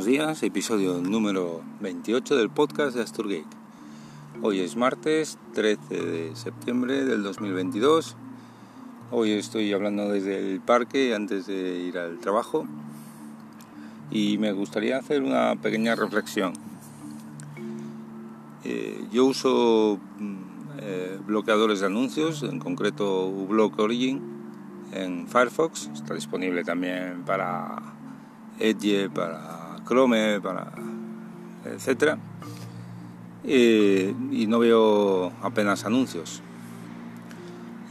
buenos días, episodio número 28 del podcast de Asturgate. Hoy es martes 13 de septiembre del 2022. Hoy estoy hablando desde el parque antes de ir al trabajo y me gustaría hacer una pequeña reflexión. Eh, yo uso mm, eh, bloqueadores de anuncios, en concreto uBlock Origin en Firefox, está disponible también para Edge, para Chrome, para etcétera. y no veo apenas anuncios.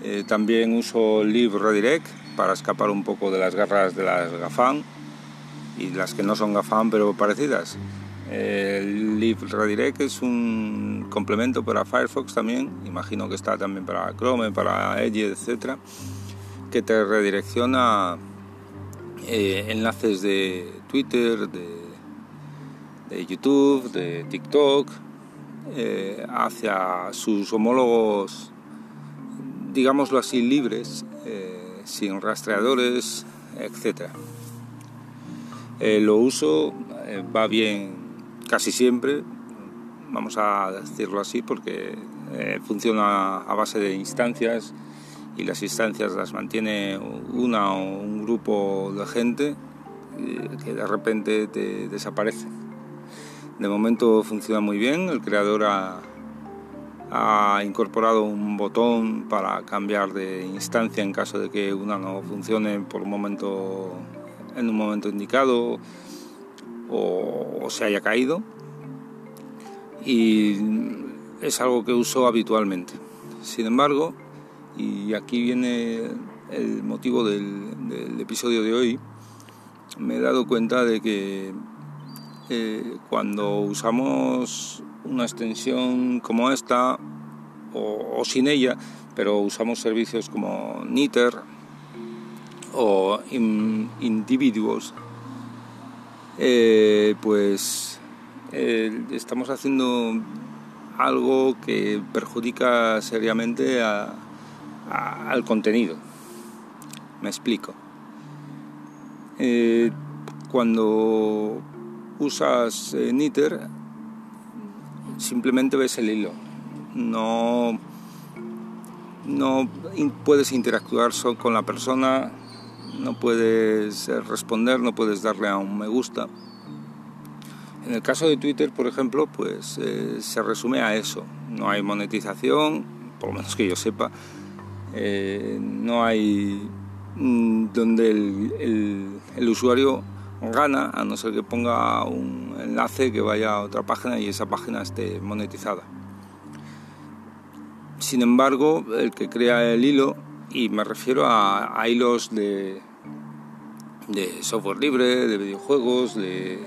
Eh, también uso Live Redirect para escapar un poco de las garras de las GAFAM y las que no son GAFAM pero parecidas. El Live Redirect es un complemento para Firefox también, imagino que está también para Chrome, para Edge, etcétera, que te redirecciona eh, enlaces de Twitter, de, YouTube, de TikTok, eh, hacia sus homólogos, digámoslo así, libres, eh, sin rastreadores, etc. lo uso, va bien casi siempre, vamos a decirlo así, porque funciona a base de instancias y las instancias las mantiene una o un grupo de gente eh, que de repente te desaparece. De momento funciona muy bien, el creador ha, incorporado un botón para cambiar de instancia en caso de que una no funcione por un momento en un momento indicado o se haya caído y es algo que uso habitualmente. Sin embargo, y aquí viene el motivo del, episodio de hoy. Me he dado cuenta de que cuando usamos una extensión como esta, o, sin ella, pero usamos servicios como Niter o Individuals, eh, pues eh, estamos haciendo algo que perjudica seriamente a, al contenido. Me explico. Eh, cuando usas eh, simplemente ves el hilo. No, no puedes interactuar con la persona, no puedes eh, responder, no puedes darle a un me gusta. En el caso de Twitter, por ejemplo, pues se resume a eso. No hay monetización, por lo menos que yo sepa, eh, no hay mm, donde el, usuario gana a no ser que ponga un enlace que vaya a otra página y esa página esté monetizada. Sin embargo, el que crea el hilo, y me refiero a, hilos de, de, software libre, de videojuegos, de,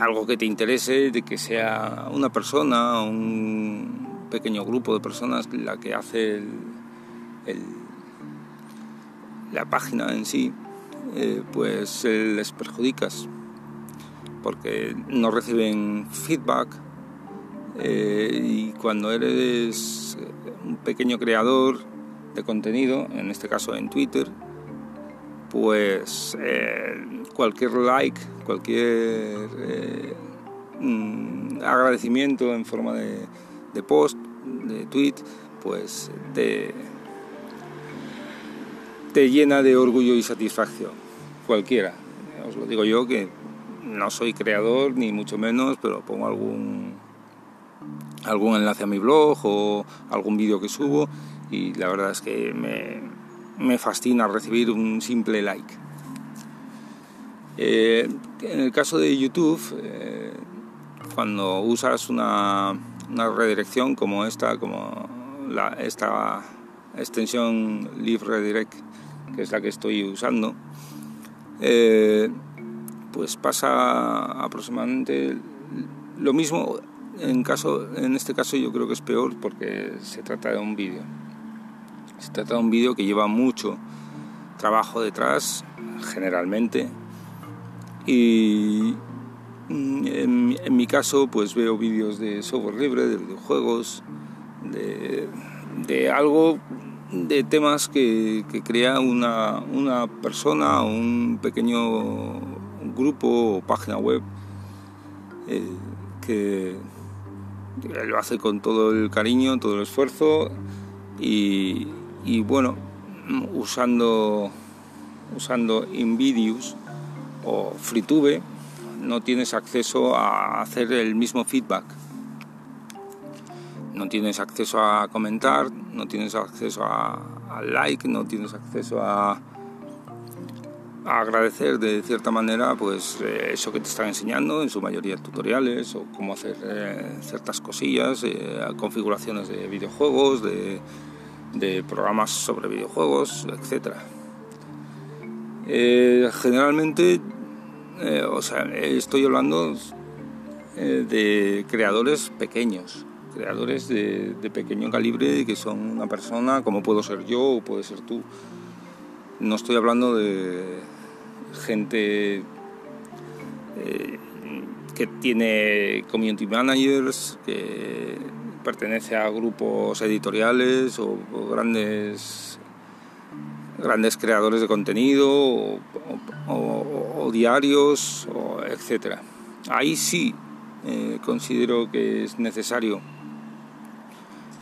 algo que te interese, de que sea una persona, un pequeño grupo de personas la que hace la página en sí, eh, pues les perjudicas porque no reciben feedback eh, y cuando eres un pequeño creador de contenido, en este caso en Twitter, pues eh, cualquier like, cualquier mm, agradecimiento en forma de, de post, de tweet, pues te, te llena de orgullo y satisfacción, cualquiera. Os lo digo yo que no soy creador ni mucho menos, pero pongo algún algún enlace a mi blog o algún vídeo que subo y la verdad es que me, fascina recibir un simple like. Eh, en el caso de YouTube, eh, cuando usas una, una, redirección como esta, como la, esta extensión Live Redirect, que es la que estoy usando, eh, pues pasa aproximadamente lo mismo. En, caso, en este caso yo creo que es peor porque se trata de un vídeo. Se trata de un vídeo que lleva mucho trabajo detrás, generalmente. Y en, en mi caso pues veo vídeos de software libre, de videojuegos, de, de algo de temas que, crea una, una persona, un pequeño grupo o página web eh, que lo hace con todo el cariño, todo el esfuerzo y, bueno, usando, usando o FreeTube no tienes acceso a hacer el mismo feedback. No tienes acceso a comentar, no tienes acceso a, like, no tienes acceso a, agradecer de cierta manera pues eh, eso que te están enseñando en su mayoría tutoriales o cómo hacer eh, ciertas cosillas eh, configuraciones de videojuegos de, programas sobre videojuegos etcétera. Generalmente o sea estoy hablando de creadores pequeños creadores de, pequeño calibre que son una persona como puedo ser yo o puede ser tú no estoy hablando de gente eh, que tiene community managers, que pertenece a grupos editoriales o, grandes grandes creadores de contenido o, diarios, etc. Ahí sí eh, considero que es necesario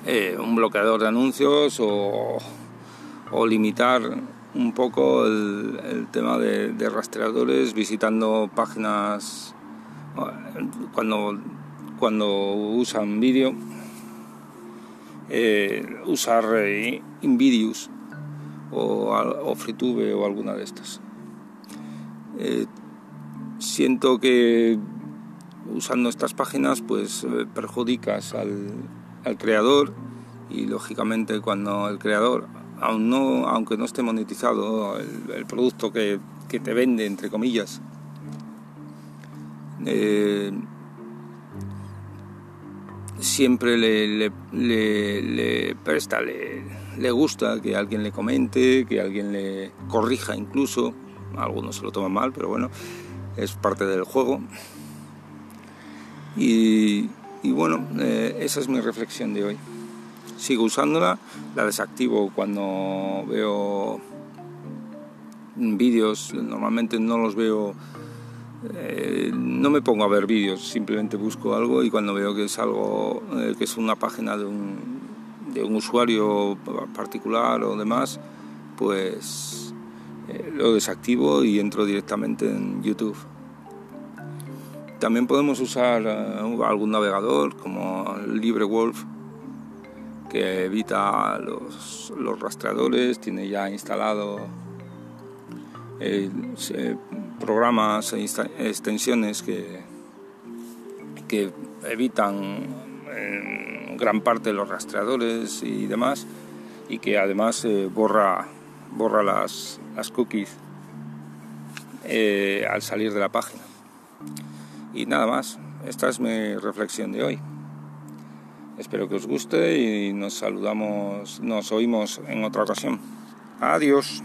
eh, un bloqueador de anuncios o, limitar un poco el, tema de, rastreadores visitando páginas cuando, cuando usan vídeo eh, usar eh, Invidious o, o FreeTube o alguna de estas. Eh, siento que usando estas páginas pues perjudicas al, al creador y lógicamente cuando el creador no, aunque no esté monetizado el, producto que, te vende, entre comillas, eh, siempre le, le, presta, le, gusta que alguien le comente, que alguien le corrija incluso. Algunos se lo toman mal, pero bueno, es parte del juego. Y, bueno, eh, esa es mi reflexión de hoy sigo usándola, la desactivo cuando veo vídeos, normalmente no los veo, eh, no me pongo a ver vídeos, simplemente busco algo y cuando veo que es algo, eh, que es una página de un, de un usuario particular o demás, pues lo desactivo y entro directamente en YouTube. También podemos usar algún navegador como LibreWolf que evita los, rastreadores, tiene ya instalado eh, programas e extensiones que, que evitan gran parte de los rastreadores y demás y que además eh, borra, borra las, las cookies eh, al salir de la página. Y nada más, esta es mi reflexión de hoy. Espero que os guste y nos saludamos, nos oímos en otra ocasión. Adiós.